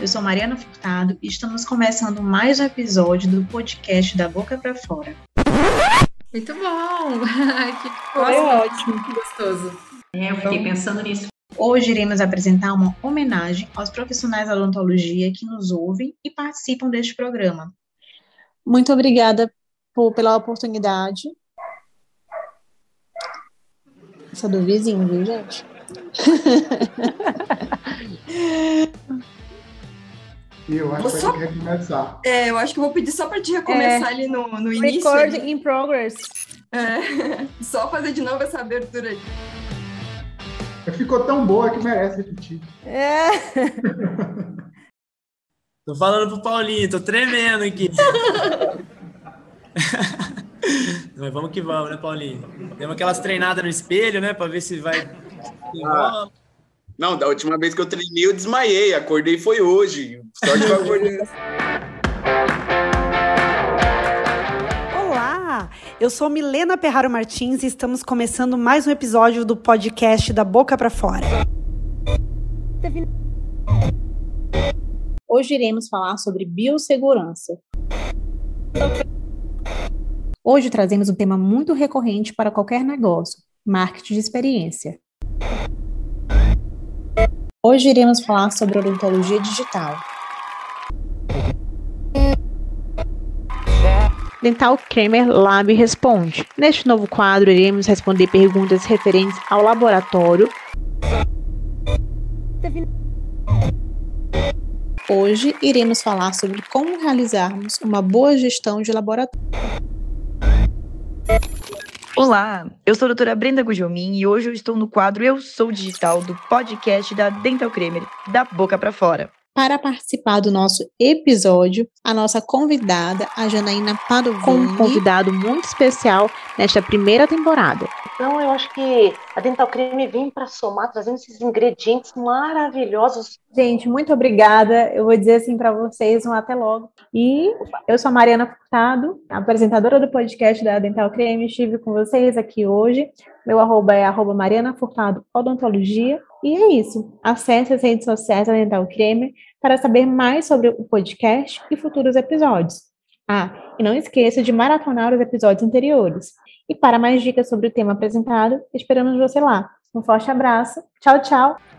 eu sou Mariana Furtado e estamos começando mais um episódio do podcast da Boca para Fora. Muito bom! que Foi ótimo. Que gostoso. É, eu fiquei pensando nisso. Hoje iremos apresentar uma homenagem aos profissionais da odontologia que nos ouvem e participam deste programa. Muito obrigada por, pela oportunidade. Essa do vizinho, viu, gente? eu acho que só... vai recomeçar. É, eu acho que vou pedir só para te recomeçar é. ali no, no início. Record ali. in progress. É. Só fazer de novo essa abertura aí. Ficou tão boa que merece repetir. É. tô falando pro Paulinho, tô tremendo aqui. Mas vamos que vamos, né, Paulinho? Temos aquelas treinadas no espelho, né, para ver se vai. Ah. Não, da última vez que eu treinei, eu desmaiei. Acordei foi hoje. Sorte que eu acordei. Olá, eu sou Milena Perraro Martins e estamos começando mais um episódio do podcast da Boca para Fora. Hoje iremos falar sobre biossegurança. Hoje trazemos um tema muito recorrente para qualquer negócio: marketing de experiência. Hoje iremos falar sobre odontologia digital. Dental Kramer Lab Responde. Neste novo quadro, iremos responder perguntas referentes ao laboratório. Hoje iremos falar sobre como realizarmos uma boa gestão de laboratório. Olá, eu sou a doutora Brenda Gujomin e hoje eu estou no quadro Eu Sou Digital do podcast da Dental Cremer, da boca para fora. Para participar do nosso episódio, a nossa convidada, a Janaína Padovani, com um convidado muito especial nesta primeira temporada. Então, eu acho que a Dental Creme vem para somar, trazendo esses ingredientes maravilhosos. Gente, muito obrigada. Eu vou dizer assim para vocês um até logo. E eu sou a Mariana Furtado, apresentadora do podcast da Dental Creme. Estive com vocês aqui hoje. Meu arroba é arroba Mariana Furtado Odontologia. E é isso. Acesse as redes sociais da Dental Creme para saber mais sobre o podcast e futuros episódios. Ah, e não esqueça de maratonar os episódios anteriores. E para mais dicas sobre o tema apresentado, esperamos você lá. Um forte abraço. Tchau, tchau.